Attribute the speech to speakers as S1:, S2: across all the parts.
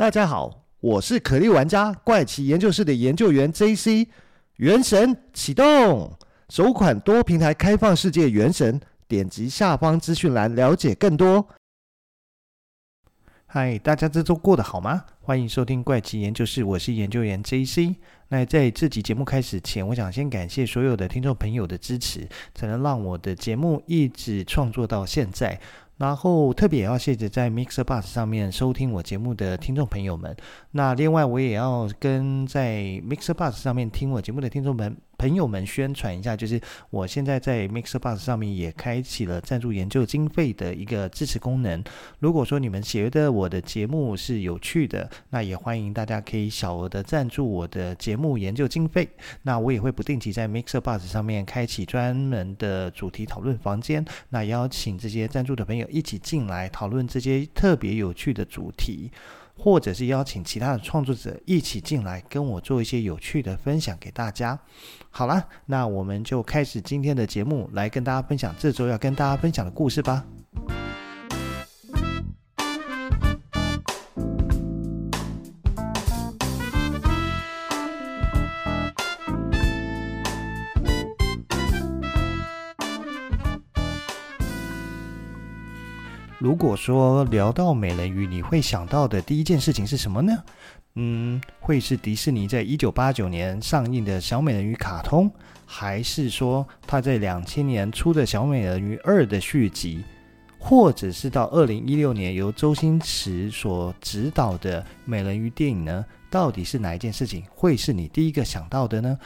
S1: 大家好，我是可莉玩家怪奇研究室的研究员 JC。原神启动，首款多平台开放世界原神，点击下方资讯栏了解更多。嗨，大家这周过得好吗？欢迎收听怪奇研究室，我是研究员 JC。那在这集节目开始前，我想先感谢所有的听众朋友的支持，才能让我的节目一直创作到现在。然后特别也要谢谢在 Mixer Buzz 上面收听我节目的听众朋友们。那另外我也要跟在 Mixer Buzz 上面听我节目的听众们。朋友们宣传一下，就是我现在在 MixerBox 上面也开启了赞助研究经费的一个支持功能。如果说你们觉得我的节目是有趣的，那也欢迎大家可以小额的赞助我的节目研究经费。那我也会不定期在 MixerBox 上面开启专门的主题讨论房间，那邀请这些赞助的朋友一起进来讨论这些特别有趣的主题。或者是邀请其他的创作者一起进来跟我做一些有趣的分享给大家。好了，那我们就开始今天的节目，来跟大家分享这周要跟大家分享的故事吧。如果说聊到美人鱼，你会想到的第一件事情是什么呢？嗯，会是迪士尼在一九八九年上映的小美人鱼卡通，还是说他在两千年出的小美人鱼二的续集，或者是到二零一六年由周星驰所执导的美人鱼电影呢？到底是哪一件事情会是你第一个想到的呢？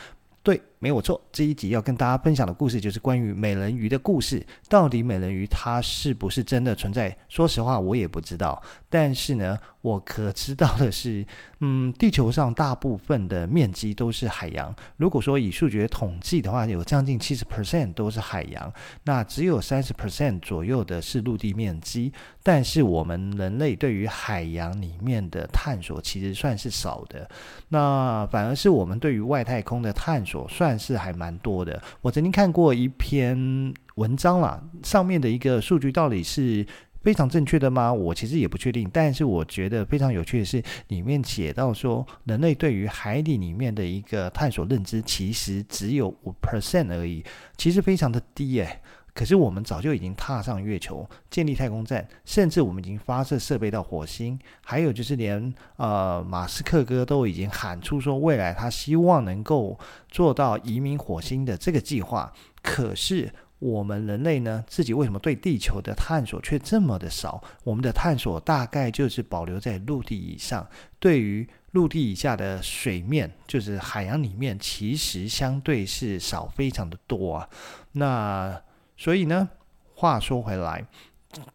S1: 对，没有错。这一集要跟大家分享的故事就是关于美人鱼的故事。到底美人鱼它是不是真的存在？说实话，我也不知道。但是呢，我可知道的是，嗯，地球上大部分的面积都是海洋。如果说以数学统计的话，有将近七十 percent 都是海洋，那只有三十 percent 左右的是陆地面积。但是我们人类对于海洋里面的探索其实算是少的，那反而是我们对于外太空的探索算是还蛮多的。我曾经看过一篇文章啦，上面的一个数据到底是非常正确的吗？我其实也不确定。但是我觉得非常有趣的是，里面写到说，人类对于海底里面的一个探索认知其实只有五 percent 而已，其实非常的低诶。可是我们早就已经踏上月球，建立太空站，甚至我们已经发射设备到火星，还有就是连呃马斯克哥都已经喊出说，未来他希望能够做到移民火星的这个计划。可是我们人类呢，自己为什么对地球的探索却这么的少？我们的探索大概就是保留在陆地以上，对于陆地以下的水面，就是海洋里面，其实相对是少非常的多啊。那所以呢，话说回来，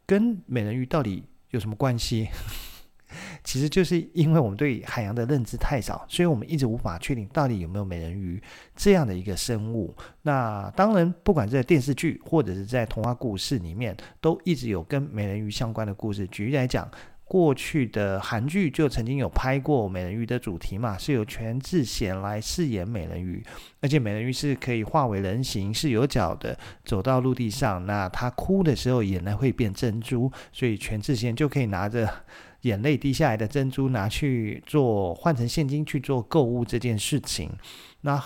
S1: 跟美人鱼到底有什么关系？其实就是因为我们对海洋的认知太少，所以我们一直无法确定到底有没有美人鱼这样的一个生物。那当然，不管在电视剧或者是在童话故事里面，都一直有跟美人鱼相关的故事。举例来讲。过去的韩剧就曾经有拍过美人鱼的主题嘛，是由全智贤来饰演美人鱼，而且美人鱼是可以化为人形，是有脚的，走到陆地上，那她哭的时候眼泪会变珍珠，所以全智贤就可以拿着眼泪滴下来的珍珠拿去做换成现金去做购物这件事情。那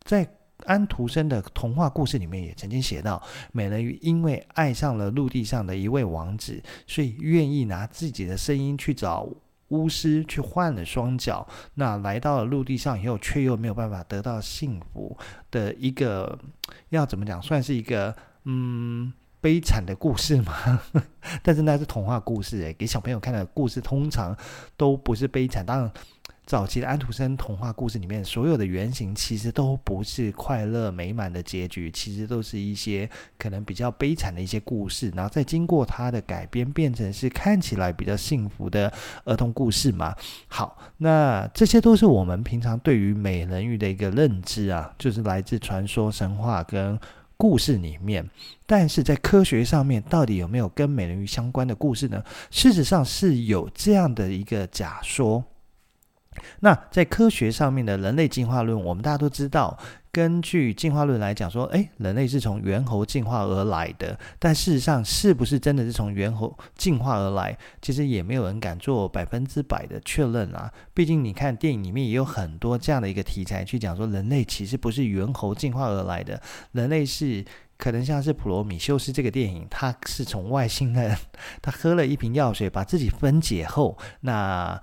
S1: 在安徒生的童话故事里面也曾经写到，美人鱼因为爱上了陆地上的一位王子，所以愿意拿自己的声音去找巫师去换了双脚。那来到了陆地上以后，却又没有办法得到幸福的一个，要怎么讲，算是一个嗯悲惨的故事吗？但是那是童话故事诶，给小朋友看的故事通常都不是悲惨，当然。早期的安徒生童话故事里面，所有的原型其实都不是快乐美满的结局，其实都是一些可能比较悲惨的一些故事，然后再经过他的改编，变成是看起来比较幸福的儿童故事嘛。好，那这些都是我们平常对于美人鱼的一个认知啊，就是来自传说、神话跟故事里面。但是在科学上面，到底有没有跟美人鱼相关的故事呢？事实上是有这样的一个假说。那在科学上面的人类进化论，我们大家都知道，根据进化论来讲说，诶，人类是从猿猴进化而来的。但事实上，是不是真的是从猿猴进化而来？其实也没有人敢做百分之百的确认啊。毕竟你看电影里面也有很多这样的一个题材去讲说，人类其实不是猿猴进化而来的，人类是可能像是普罗米修斯这个电影，他是从外星人，他喝了一瓶药水，把自己分解后，那。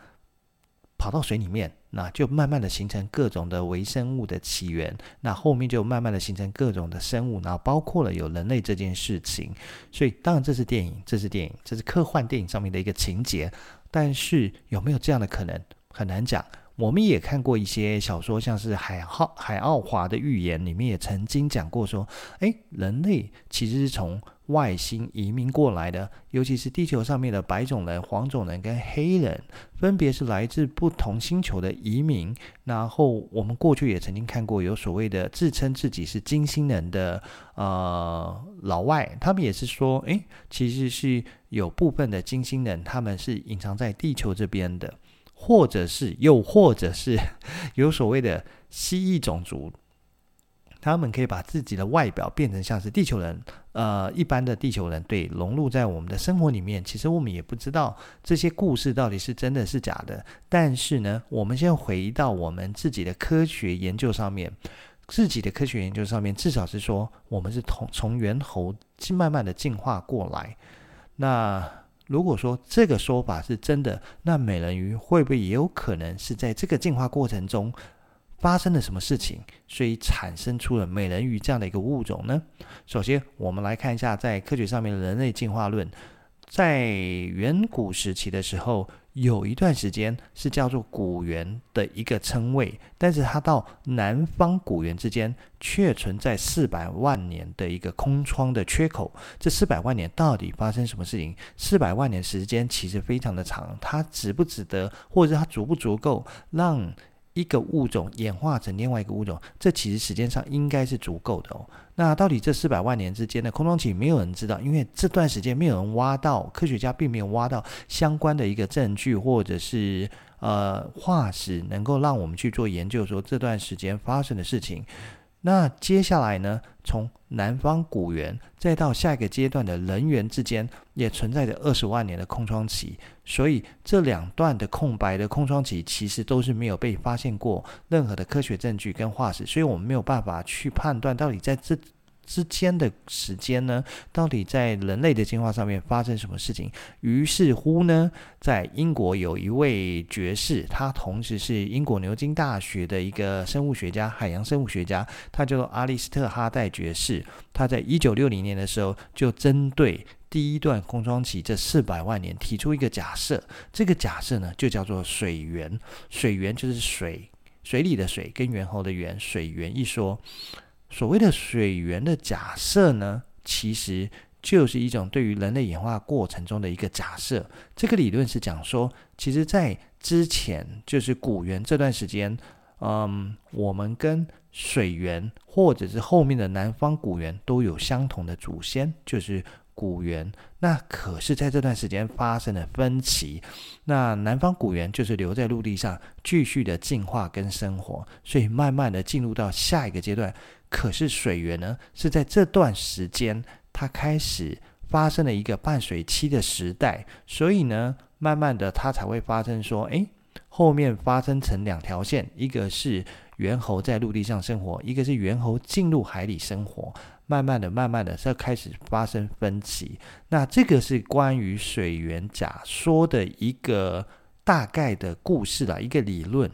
S1: 跑到水里面，那就慢慢的形成各种的微生物的起源。那后面就慢慢的形成各种的生物，然后包括了有人类这件事情。所以当然这是电影，这是电影，这是科幻电影上面的一个情节。但是有没有这样的可能，很难讲。我们也看过一些小说，像是海奥海奥华的预言里面也曾经讲过说，诶，人类其实是从外星移民过来的，尤其是地球上面的白种人、黄种人跟黑人，分别是来自不同星球的移民。然后我们过去也曾经看过有所谓的自称自己是金星人的呃老外，他们也是说，诶，其实是有部分的金星人，他们是隐藏在地球这边的。或者是，又或者是 有所谓的蜥蜴种族，他们可以把自己的外表变成像是地球人，呃，一般的地球人，对，融入在我们的生活里面。其实我们也不知道这些故事到底是真的是假的。但是呢，我们先回到我们自己的科学研究上面，自己的科学研究上面，至少是说我们是从从猿猴慢慢的进化过来。那。如果说这个说法是真的，那美人鱼会不会也有可能是在这个进化过程中发生了什么事情，所以产生出了美人鱼这样的一个物种呢？首先，我们来看一下在科学上面的人类进化论，在远古时期的时候。有一段时间是叫做古猿的一个称谓，但是它到南方古猿之间却存在四百万年的一个空窗的缺口。这四百万年到底发生什么事情？四百万年时间其实非常的长，它值不值得，或者它足不足够让一个物种演化成另外一个物种？这其实时间上应该是足够的哦。那到底这四百万年之间的空窗期，没有人知道，因为这段时间没有人挖到，科学家并没有挖到相关的一个证据，或者是呃化石，能够让我们去做研究，说这段时间发生的事情。那接下来呢，从南方古猿再到下一个阶段的人猿之间，也存在着二十万年的空窗期。所以这两段的空白的空窗期，其实都是没有被发现过任何的科学证据跟化石，所以我们没有办法去判断到底在这。之间的时间呢，到底在人类的进化上面发生什么事情？于是乎呢，在英国有一位爵士，他同时是英国牛津大学的一个生物学家，海洋生物学家，他叫做阿利斯特哈代爵士。他在一九六零年的时候，就针对第一段空窗期这四百万年提出一个假设，这个假设呢，就叫做水源。水源就是水，水里的水跟猿猴的猿，水源一说。所谓的水源的假设呢，其实就是一种对于人类演化过程中的一个假设。这个理论是讲说，其实，在之前就是古猿这段时间，嗯，我们跟水源或者是后面的南方古猿都有相同的祖先，就是古猿。那可是在这段时间发生了分歧，那南方古猿就是留在陆地上继续的进化跟生活，所以慢慢的进入到下一个阶段。可是水源呢，是在这段时间，它开始发生了一个半水期的时代，所以呢，慢慢的它才会发生说，诶，后面发生成两条线，一个是猿猴在陆地上生活，一个是猿猴进入海里生活，慢慢的、慢慢的，这开始发生分歧。那这个是关于水源假说的一个大概的故事啦，一个理论。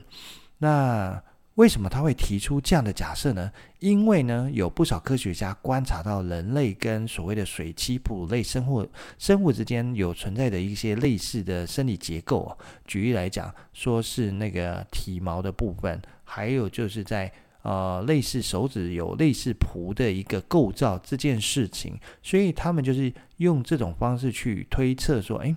S1: 那。为什么他会提出这样的假设呢？因为呢，有不少科学家观察到人类跟所谓的水栖哺乳类生物生物之间有存在的一些类似的生理结构。举例来讲，说是那个体毛的部分，还有就是在呃类似手指有类似蹼的一个构造这件事情，所以他们就是用这种方式去推测说，哎。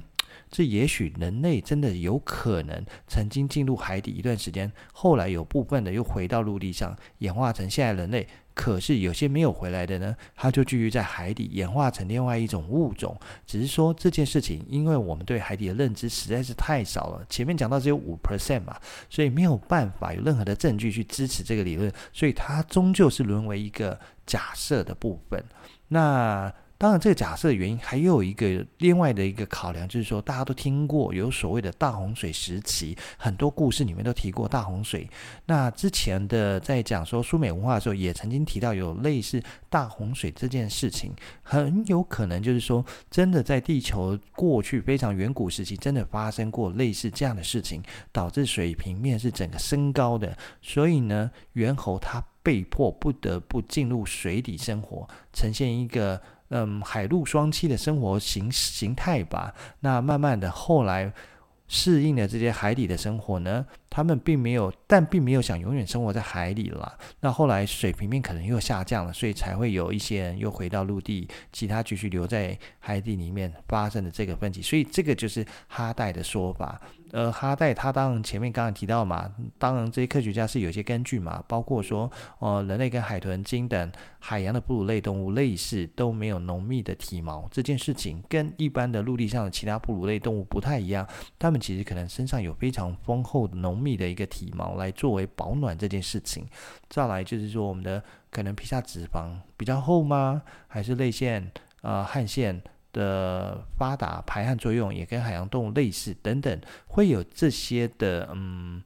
S1: 这也许人类真的有可能曾经进入海底一段时间，后来有部分的又回到陆地上，演化成现在人类。可是有些没有回来的呢，它就继续在海底演化成另外一种物种。只是说这件事情，因为我们对海底的认知实在是太少了，前面讲到只有五 percent 嘛，所以没有办法有任何的证据去支持这个理论，所以它终究是沦为一个假设的部分。那。当然，这个假设的原因还有一个另外的一个考量，就是说大家都听过有所谓的大洪水时期，很多故事里面都提过大洪水。那之前的在讲说苏美文化的时候，也曾经提到有类似大洪水这件事情，很有可能就是说，真的在地球过去非常远古时期，真的发生过类似这样的事情，导致水平面是整个升高的。所以呢，猿猴它被迫不得不进入水底生活，呈现一个。嗯，海陆双栖的生活形形态吧。那慢慢的，后来适应了这些海底的生活呢，他们并没有，但并没有想永远生活在海里了。那后来水平面可能又下降了，所以才会有一些人又回到陆地，其他继续留在海底里面发生的这个分歧。所以这个就是哈代的说法。呃，哈代他当然前面刚刚提到嘛，当然这些科学家是有些根据嘛，包括说，呃，人类跟海豚、鲸等海洋的哺乳类动物类似，都没有浓密的体毛，这件事情跟一般的陆地上的其他哺乳类动物不太一样，它们其实可能身上有非常丰厚的浓密的一个体毛来作为保暖这件事情。再来就是说，我们的可能皮下脂肪比较厚吗？还是泪腺、呃，汗腺？的发达排汗作用也跟海洋动物类似等等，会有这些的嗯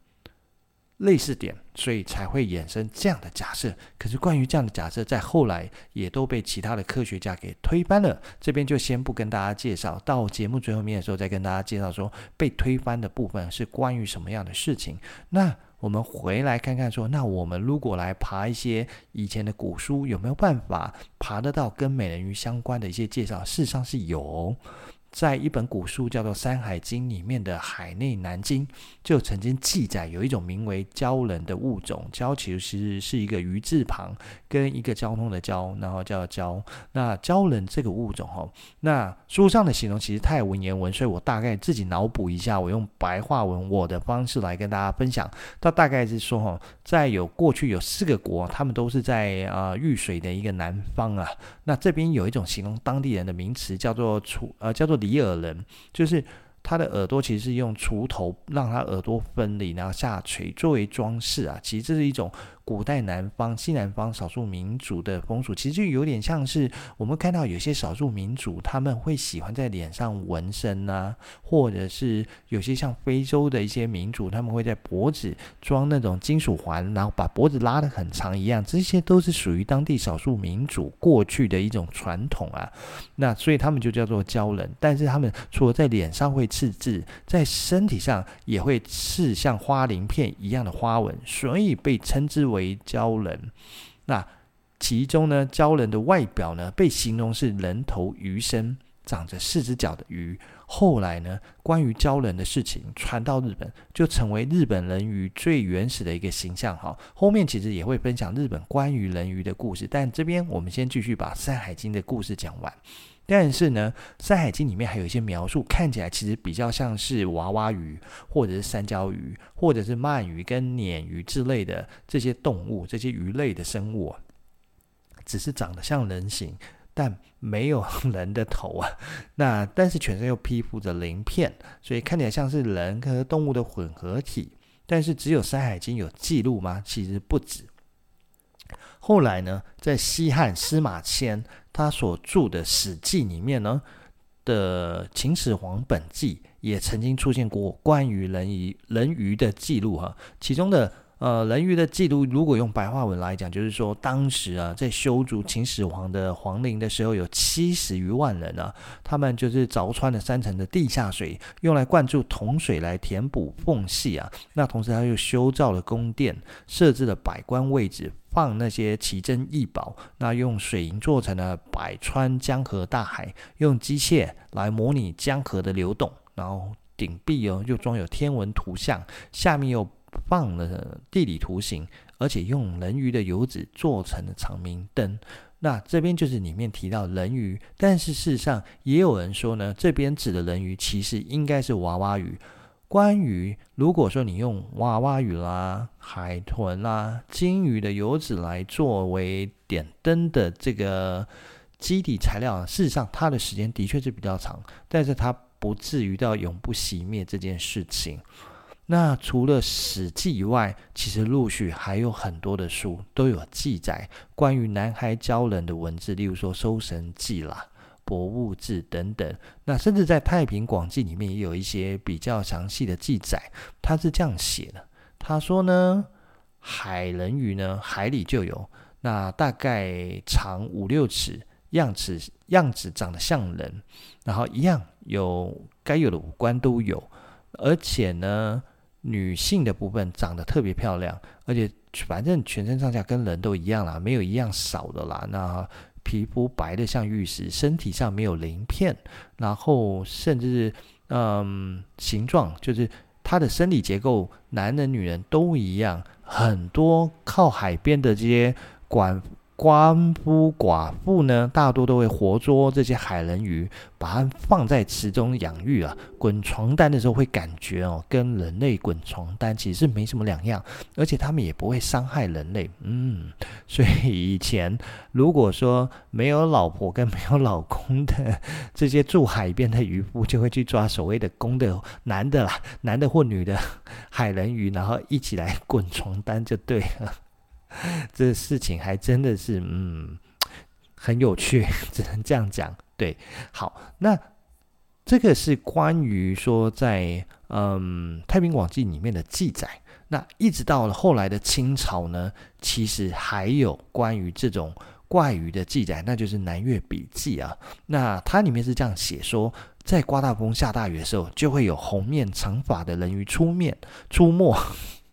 S1: 类似点，所以才会衍生这样的假设。可是关于这样的假设，在后来也都被其他的科学家给推翻了。这边就先不跟大家介绍，到节目最后面的时候再跟大家介绍说被推翻的部分是关于什么样的事情。那。我们回来看看，说，那我们如果来爬一些以前的古书，有没有办法爬得到跟美人鱼相关的一些介绍？事实上是有。在一本古书叫做《山海经》里面的《海内南经》就曾经记载，有一种名为蛟人的物种。蛟其实是一个鱼字旁跟一个交通的交，然后叫蛟。那蛟人这个物种哦，那书上的形容其实太文言文，所以我大概自己脑补一下，我用白话文我的方式来跟大家分享。它大概是说哦，在有过去有四个国，他们都是在啊遇水的一个南方啊。那这边有一种形容当地人的名词，叫做楚呃叫做。比尔人就是他的耳朵，其实是用锄头让他耳朵分离，然后下垂作为装饰啊。其实这是一种。古代南方、西南方少数民族的风俗，其实就有点像是我们看到有些少数民族，他们会喜欢在脸上纹身啊，或者是有些像非洲的一些民族，他们会在脖子装那种金属环，然后把脖子拉得很长一样，这些都是属于当地少数民族过去的一种传统啊。那所以他们就叫做鲛人，但是他们除了在脸上会刺字，在身体上也会刺像花鳞片一样的花纹，所以被称之为。为鲛人，那其中呢，鲛人的外表呢，被形容是人头鱼身，长着四只脚的鱼。后来呢，关于鲛人的事情传到日本，就成为日本人鱼最原始的一个形象。哈，后面其实也会分享日本关于人鱼的故事，但这边我们先继续把《山海经》的故事讲完。但是呢，《山海经》里面还有一些描述，看起来其实比较像是娃娃鱼，或者是山椒鱼，或者是鳗鱼跟鲶鱼之类的这些动物，这些鱼类的生物，只是长得像人形，但没有 人的头啊。那但是全身又披覆着鳞片，所以看起来像是人和动物的混合体。但是只有《山海经》有记录吗？其实不止。后来呢，在西汉司马迁。他所著的《史记》里面呢的《秦始皇本纪》也曾经出现过关于人鱼人鱼的记录哈，其中的呃人鱼的记录，如果用白话文来讲，就是说当时啊在修筑秦始皇的皇陵的时候，有七十余万人啊，他们就是凿穿了三层的地下水，用来灌注铜水来填补缝隙啊，那同时他又修造了宫殿，设置了百官位置。放那些奇珍异宝，那用水银做成了百川江河大海，用机械来模拟江河的流动，然后顶壁哦又装有天文图像，下面又放了地理图形，而且用人鱼的油脂做成了长明灯。那这边就是里面提到人鱼，但是事实上也有人说呢，这边指的人鱼其实应该是娃娃鱼。关于如果说你用娃娃鱼啦、海豚啦、鲸鱼的油脂来作为点灯的这个基底材料，事实上它的时间的确是比较长，但是它不至于到永不熄灭这件事情。那除了《史记》以外，其实陆续还有很多的书都有记载关于男孩醮人的文字，例如说《搜神记》啦。博物志等等，那甚至在《太平广记》里面也有一些比较详细的记载。他是这样写的：他说呢，海人鱼呢，海里就有，那大概长五六尺，样子样子长得像人，然后一样有该有的五官都有，而且呢，女性的部分长得特别漂亮，而且反正全身上下跟人都一样啦，没有一样少的啦。那皮肤白的像玉石，身体上没有鳞片，然后甚至嗯，形状就是它的生理结构，男人女人都一样。很多靠海边的这些管。鳏夫寡妇呢，大多都会活捉这些海人鱼，把它放在池中养育啊。滚床单的时候会感觉哦，跟人类滚床单其实没什么两样，而且他们也不会伤害人类。嗯，所以以前如果说没有老婆跟没有老公的这些住海边的渔夫，就会去抓所谓的公的男的啦，男的或女的海人鱼，然后一起来滚床单就对了。这事情还真的是，嗯，很有趣，只能这样讲。对，好，那这个是关于说在嗯《太平广记》里面的记载。那一直到了后来的清朝呢，其实还有关于这种怪鱼的记载，那就是《南越笔记》啊。那它里面是这样写说，在刮大风下大雨的时候，就会有红面长发的人鱼出面出没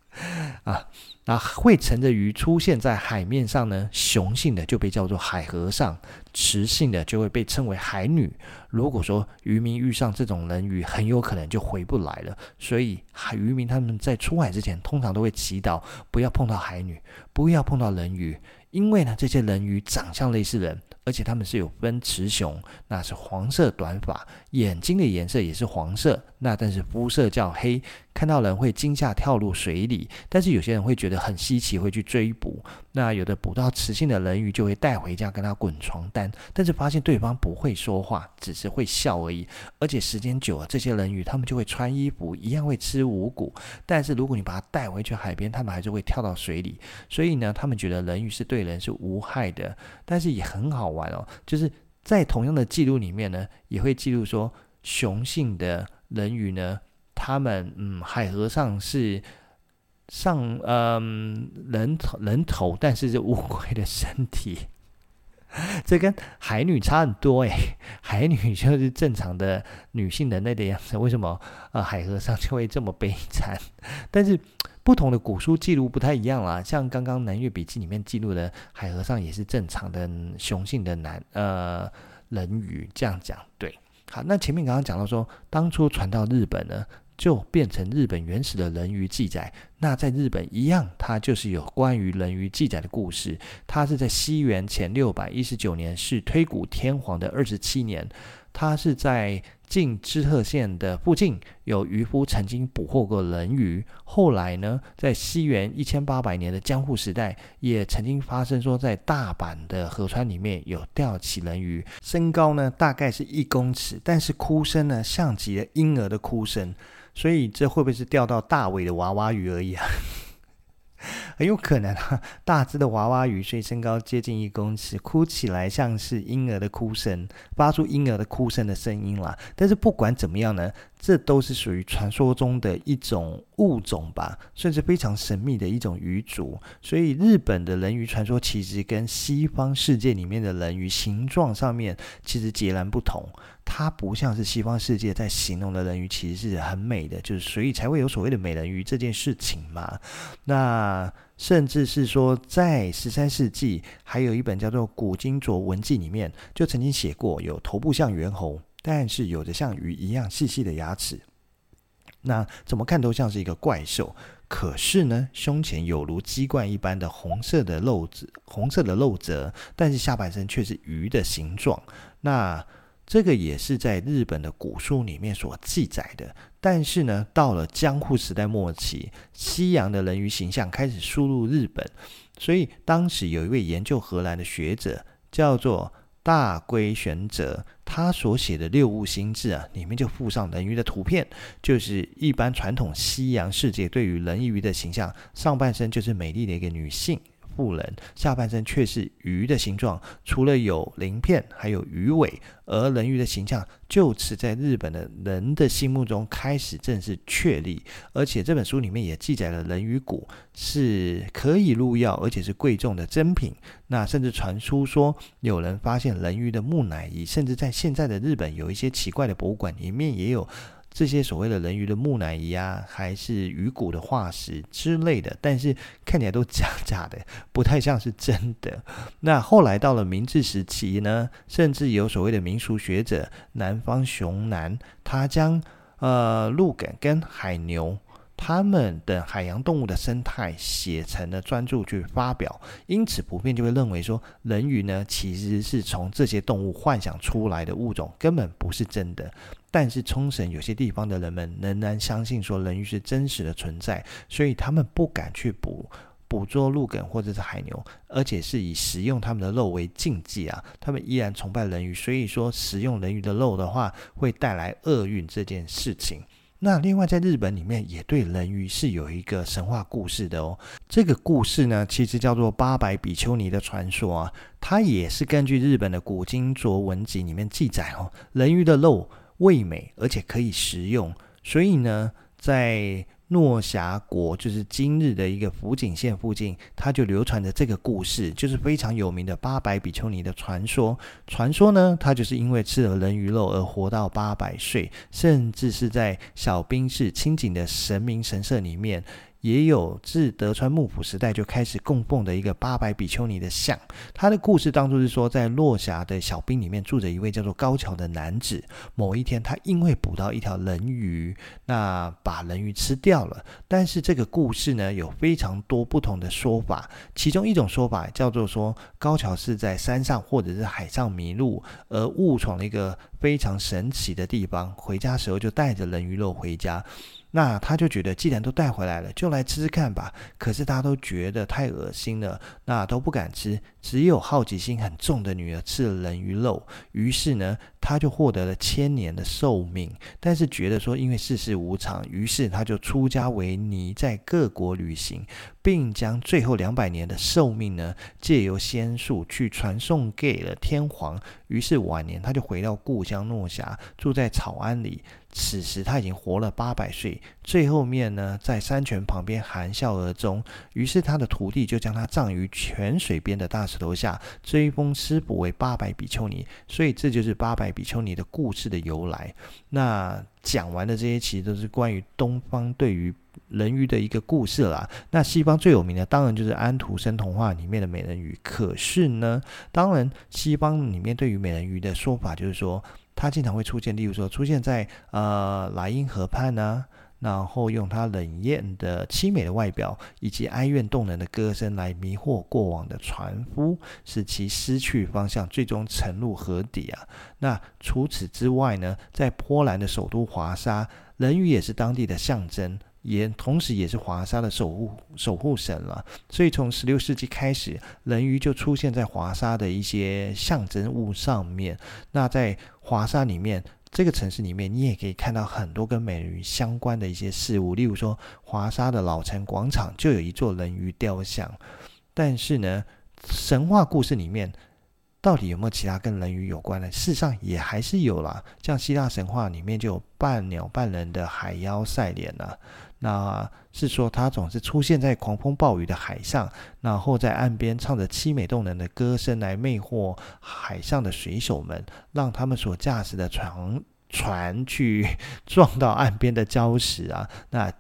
S1: 啊。那会乘着鱼出现在海面上呢，雄性的就被叫做海和尚，雌性的就会被称为海女。如果说渔民遇上这种人鱼，很有可能就回不来了。所以海渔民他们在出海之前，通常都会祈祷不要碰到海女，不要碰到人鱼，因为呢，这些人鱼长相类似人。而且他们是有分雌雄，那是黄色短发，眼睛的颜色也是黄色，那但是肤色较黑，看到人会惊吓跳入水里。但是有些人会觉得很稀奇，会去追捕。那有的捕到雌性的人鱼就会带回家跟他滚床单，但是发现对方不会说话，只是会笑而已。而且时间久了，这些人鱼他们就会穿衣服，一样会吃五谷。但是如果你把它带回去海边，他们还是会跳到水里。所以呢，他们觉得人鱼是对人是无害的，但是也很好玩哦，就是在同样的记录里面呢，也会记录说雄性的人鱼呢，他们嗯，海和尚是上嗯人头人头，但是是乌龟的身体，这跟海女差很多诶，海女就是正常的女性人类的样子，为什么、呃、海和尚就会这么悲惨？但是。不同的古书记录不太一样啦，像刚刚《南越笔记》里面记录的海和尚也是正常的雄性的男呃人鱼，这样讲对。好，那前面刚刚讲到说，当初传到日本呢，就变成日本原始的人鱼记载。那在日本一样，它就是有关于人鱼记载的故事。它是在西元前六百一十九年，是推古天皇的二十七年。它是在近知鹤县的附近，有渔夫曾经捕获过人鱼。后来呢，在西元一千八百年的江户时代，也曾经发生说，在大阪的河川里面有钓起人鱼，身高呢大概是一公尺，但是哭声呢像极了婴儿的哭声，所以这会不会是钓到大尾的娃娃鱼而已啊？很有可能啊，大只的娃娃鱼，所以身高接近一公尺，哭起来像是婴儿的哭声，发出婴儿的哭声的声音啦。但是不管怎么样呢，这都是属于传说中的一种物种吧，甚至非常神秘的一种鱼族。所以日本的人鱼传说其实跟西方世界里面的人鱼形状上面其实截然不同。它不像是西方世界在形容的人鱼，其实是很美的，就是所以才会有所谓的美人鱼这件事情嘛。那甚至是说，在十三世纪，还有一本叫做《古今卓文记》里面，就曾经写过，有头部像猿猴，但是有着像鱼一样细细的牙齿。那怎么看都像是一个怪兽。可是呢，胸前有如鸡冠一般的红色的肉褶，红色的肉褶，但是下半身却是鱼的形状。那这个也是在日本的古书里面所记载的。但是呢，到了江户时代末期，西洋的人鱼形象开始输入日本，所以当时有一位研究荷兰的学者叫做。大龟玄哲他所写的《六物心志》啊，里面就附上人鱼的图片，就是一般传统西洋世界对于人鱼的形象，上半身就是美丽的一个女性。妇人下半身却是鱼的形状，除了有鳞片，还有鱼尾，而人鱼的形象就此在日本的人的心目中开始正式确立。而且这本书里面也记载了人鱼骨是可以入药，而且是贵重的珍品。那甚至传出说有人发现人鱼的木乃伊，甚至在现在的日本有一些奇怪的博物馆里面也有。这些所谓的人鱼的木乃伊啊，还是鱼骨的化石之类的，但是看起来都假假的，不太像是真的。那后来到了明治时期呢，甚至有所谓的民俗学者南方雄男，他将呃鹿梗跟海牛。他们的海洋动物的生态写成了专著去发表，因此普遍就会认为说，人鱼呢其实是从这些动物幻想出来的物种，根本不是真的。但是冲绳有些地方的人们仍然相信说人鱼是真实的存在，所以他们不敢去捕捕捉鹿梗或者是海牛，而且是以食用他们的肉为禁忌啊。他们依然崇拜人鱼，所以说食用人鱼的肉的话会带来厄运这件事情。那另外，在日本里面也对人鱼是有一个神话故事的哦。这个故事呢，其实叫做八百比丘尼的传说啊。它也是根据日本的古今卓文集里面记载哦，人鱼的肉味美，而且可以食用，所以呢，在诺霞国就是今日的一个福井县附近，它就流传着这个故事，就是非常有名的八百比丘尼的传说。传说呢，它就是因为吃了人鱼肉而活到八百岁，甚至是在小滨市清井的神明神社里面。也有自德川幕府时代就开始供奉的一个八百比丘尼的像。他的故事当初是说，在落霞的小兵里面住着一位叫做高桥的男子。某一天，他因为捕到一条人鱼，那把人鱼吃掉了。但是这个故事呢，有非常多不同的说法。其中一种说法叫做说，高桥是在山上或者是海上迷路，而误闯了一个非常神奇的地方。回家时候就带着人鱼肉回家。那他就觉得，既然都带回来了，就来吃吃看吧。可是大家都觉得太恶心了，那都不敢吃。只有好奇心很重的女儿吃了人鱼肉，于是呢，他就获得了千年的寿命。但是觉得说，因为世事无常，于是他就出家为尼，在各国旅行，并将最后两百年的寿命呢，借由仙术去传送给了天皇。于是晚年他就回到故乡诺狭，住在草庵里。此时他已经活了八百岁，最后面呢，在山泉旁边含笑而终。于是他的徒弟就将他葬于泉水边的大石头下，追封师傅为八百比丘尼。所以这就是八百比丘尼的故事的由来。那讲完的这些，其实都是关于东方对于人鱼的一个故事啦。那西方最有名的，当然就是安徒生童话里面的美人鱼。可是呢，当然西方里面对于美人鱼的说法，就是说。它经常会出现，例如说出现在呃莱茵河畔呢、然后用它冷艳的凄美的外表以及哀怨动人的歌声来迷惑过往的船夫，使其失去方向，最终沉入河底啊。那除此之外呢，在波兰的首都华沙，人鱼也是当地的象征。也同时也是华沙的守护守护神了，所以从十六世纪开始，人鱼就出现在华沙的一些象征物上面。那在华沙里面，这个城市里面，你也可以看到很多跟美人鱼相关的一些事物，例如说华沙的老城广场就有一座人鱼雕像。但是呢，神话故事里面到底有没有其他跟人鱼有关的？事实上也还是有啦，像希腊神话里面就有半鸟半人的海妖赛莲啊。那是说，他总是出现在狂风暴雨的海上，然后在岸边唱着凄美动人的歌声来魅惑海上的水手们，让他们所驾驶的船船去 撞到岸边的礁石啊。那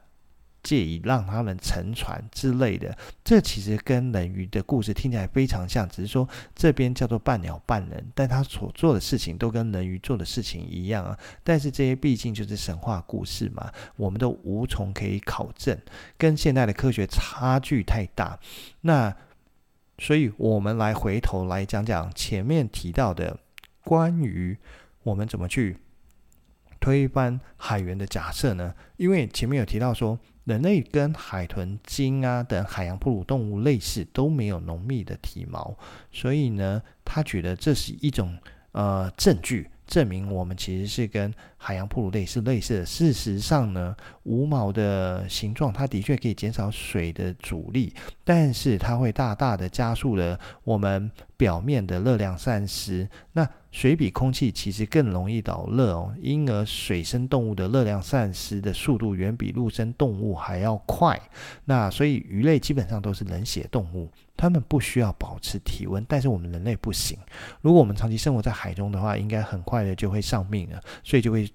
S1: 借以让他们沉船之类的。这其实跟人鱼的故事听起来非常像，只是说这边叫做半鸟半人，但他所做的事情都跟人鱼做的事情一样啊。但是这些毕竟就是神话故事嘛，我们都无从可以考证，跟现代的科学差距太大。那所以，我们来回头来讲讲前面提到的关于我们怎么去推翻海员的假设呢？因为前面有提到说，人类跟海豚、鲸啊等海洋哺乳动物类似，都没有浓密的体毛，所以呢，他觉得这是一种呃证据。证明我们其实是跟海洋哺乳类是类似的。事实上呢，无毛的形状，它的确可以减少水的阻力，但是它会大大的加速了我们表面的热量散失。那水比空气其实更容易导热哦，因而水生动物的热量散失的速度远比陆生动物还要快。那所以鱼类基本上都是冷血动物，它们不需要保持体温，但是我们人类不行。如果我们长期生活在海中的话，应该很快的就会丧命了。所以就会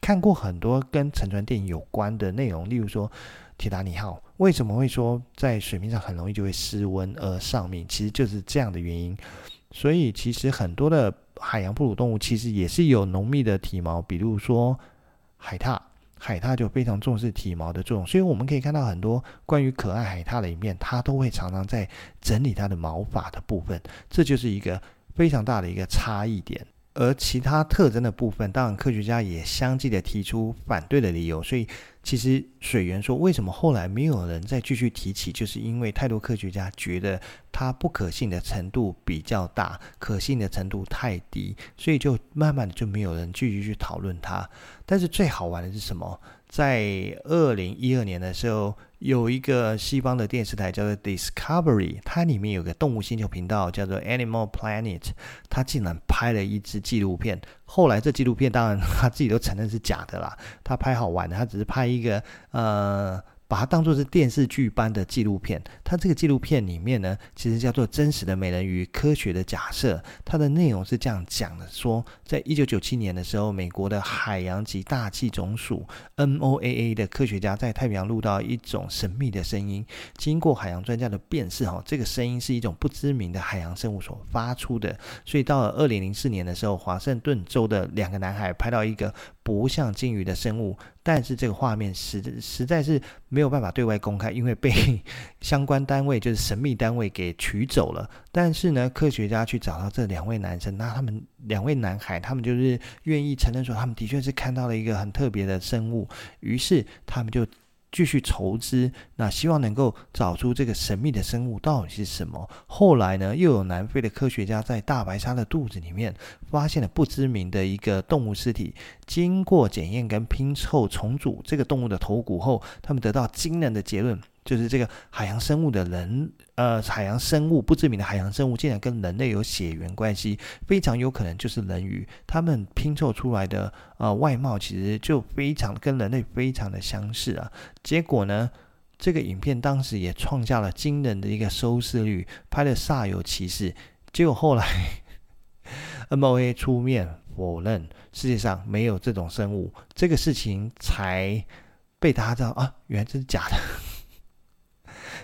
S1: 看过很多跟沉船电影有关的内容，例如说铁达尼号为什么会说在水面上很容易就会失温而丧命，其实就是这样的原因。所以其实很多的。海洋哺乳动物其实也是有浓密的体毛，比如说海獭，海獭就非常重视体毛的作用，所以我们可以看到很多关于可爱海獭的一面，它都会常常在整理它的毛发的部分，这就是一个非常大的一个差异点。而其他特征的部分，当然科学家也相继的提出反对的理由，所以其实水源说为什么后来没有人再继续提起，就是因为太多科学家觉得它不可信的程度比较大，可信的程度太低，所以就慢慢的就没有人继续去讨论它。但是最好玩的是什么？在二零一二年的时候，有一个西方的电视台叫做 Discovery，它里面有个动物星球频道叫做 Animal Planet，它竟然拍了一支纪录片。后来这纪录片当然 他自己都承认是假的啦，他拍好玩的，他只是拍一个呃。把它当作是电视剧般的纪录片，它这个纪录片里面呢，其实叫做《真实的美人鱼：科学的假设》。它的内容是这样讲的：说，在一九九七年的时候，美国的海洋及大气总署 （NOAA） 的科学家在太平洋录到一种神秘的声音。经过海洋专家的辨识，哈，这个声音是一种不知名的海洋生物所发出的。所以到了二零零四年的时候，华盛顿州的两个男孩拍到一个不像鲸鱼的生物。但是这个画面实实在是没有办法对外公开，因为被 相关单位就是神秘单位给取走了。但是呢，科学家去找到这两位男生，那他们两位男孩，他们就是愿意承认说，他们的确是看到了一个很特别的生物，于是他们就。继续筹资，那希望能够找出这个神秘的生物到底是什么。后来呢，又有南非的科学家在大白鲨的肚子里面发现了不知名的一个动物尸体。经过检验跟拼凑重组这个动物的头骨后，他们得到惊人的结论。就是这个海洋生物的人，呃，海洋生物不知名的海洋生物，竟然跟人类有血缘关系，非常有可能就是人鱼。他们拼凑出来的呃外貌，其实就非常跟人类非常的相似啊。结果呢，这个影片当时也创下了惊人的一个收视率，拍的煞有其事。结果后来 M O A 出面否认世界上没有这种生物，这个事情才被大家知道啊，原来这是假的。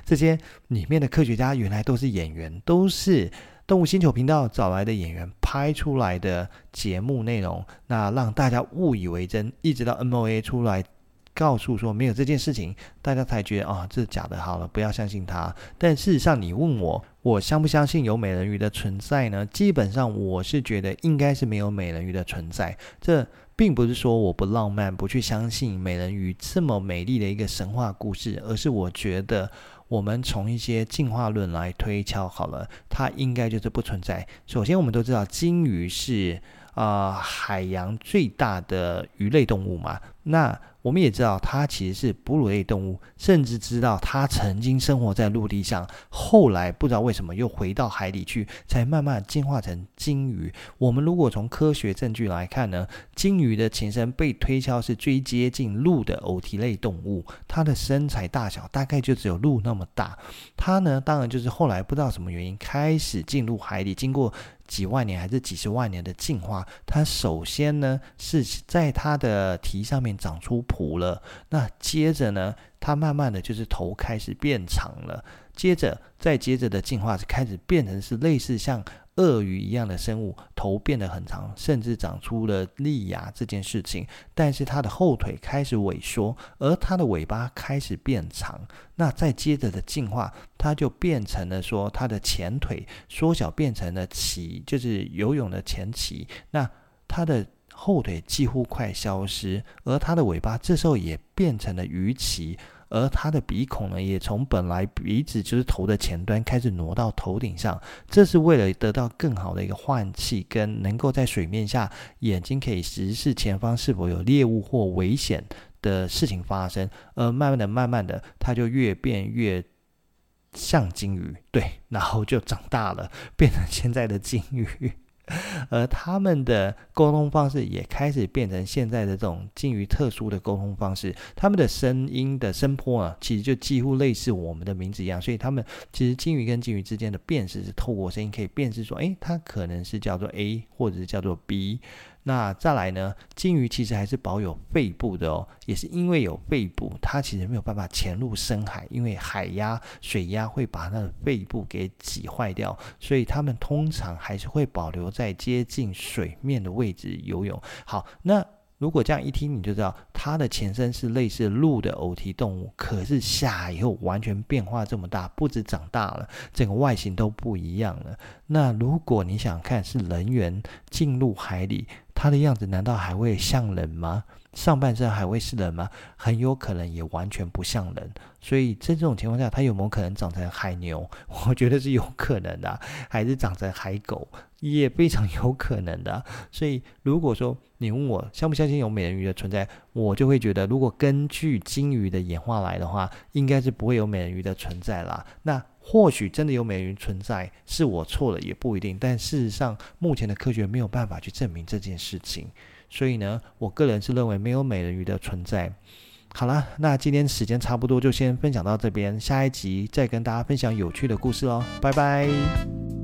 S1: 这些里面的科学家原来都是演员，都是动物星球频道找来的演员拍出来的节目内容，那让大家误以为真，一直到 M O A 出来告诉说没有这件事情，大家才觉得啊、这是假的，好了，不要相信他。但事实上，你问我，我相不相信有美人鱼的存在呢？基本上，我是觉得应该是没有美人鱼的存在。这并不是说我不浪漫，不去相信美人鱼这么美丽的一个神话故事，而是我觉得。我们从一些进化论来推敲好了，它应该就是不存在。首先，我们都知道鲸鱼是啊、呃、海洋最大的鱼类动物嘛，那。我们也知道它其实是哺乳类动物，甚至知道它曾经生活在陆地上，后来不知道为什么又回到海里去，才慢慢进化成鲸鱼。我们如果从科学证据来看呢，鲸鱼的前身被推敲是最接近鹿的偶蹄类动物，它的身材大小大概就只有鹿那么大。它呢，当然就是后来不知道什么原因开始进入海里，经过几万年还是几十万年的进化，它首先呢是在它的蹄上面长出蹼了，那接着呢，它慢慢的就是头开始变长了，接着再接着的进化是开始变成是类似像。鳄鱼一样的生物，头变得很长，甚至长出了利牙这件事情。但是它的后腿开始萎缩，而它的尾巴开始变长。那再接着的进化，它就变成了说，它的前腿缩小，变成了鳍，就是游泳的前鳍。那它的后腿几乎快消失，而它的尾巴这时候也变成了鱼鳍。而它的鼻孔呢，也从本来鼻子就是头的前端开始挪到头顶上，这是为了得到更好的一个换气，跟能够在水面下眼睛可以直视前方是否有猎物或危险的事情发生。而慢慢的、慢慢的，它就越变越像鲸鱼，对，然后就长大了，变成现在的鲸鱼。而他们的沟通方式也开始变成现在的这种鲸鱼特殊的沟通方式。他们的声音的声波啊，其实就几乎类似我们的名字一样。所以他们其实鲸鱼跟鲸鱼之间的辨识是透过声音可以辨识说，诶，它可能是叫做 A，或者是叫做 B。那再来呢？金鱼其实还是保有肺部的哦，也是因为有肺部，它其实没有办法潜入深海，因为海压、水压会把它的肺部给挤坏掉，所以它们通常还是会保留在接近水面的位置游泳。好，那。如果这样一听，你就知道它的前身是类似鹿的偶蹄动物，可是下以后完全变化这么大，不止长大了，整个外形都不一样了。那如果你想看是人猿进入海里，它的样子难道还会像人吗？上半身还会是人吗？很有可能也完全不像人。所以在这种情况下，它有没有可能长成海牛？我觉得是有可能的，还是长成海狗？也非常有可能的，所以如果说你问我相不相信有美人鱼的存在，我就会觉得，如果根据鲸鱼的演化来的话，应该是不会有美人鱼的存在啦。那或许真的有美人鱼存在，是我错了也不一定。但事实上，目前的科学没有办法去证明这件事情，所以呢，我个人是认为没有美人鱼的存在。好了，那今天时间差不多，就先分享到这边，下一集再跟大家分享有趣的故事哦，拜拜。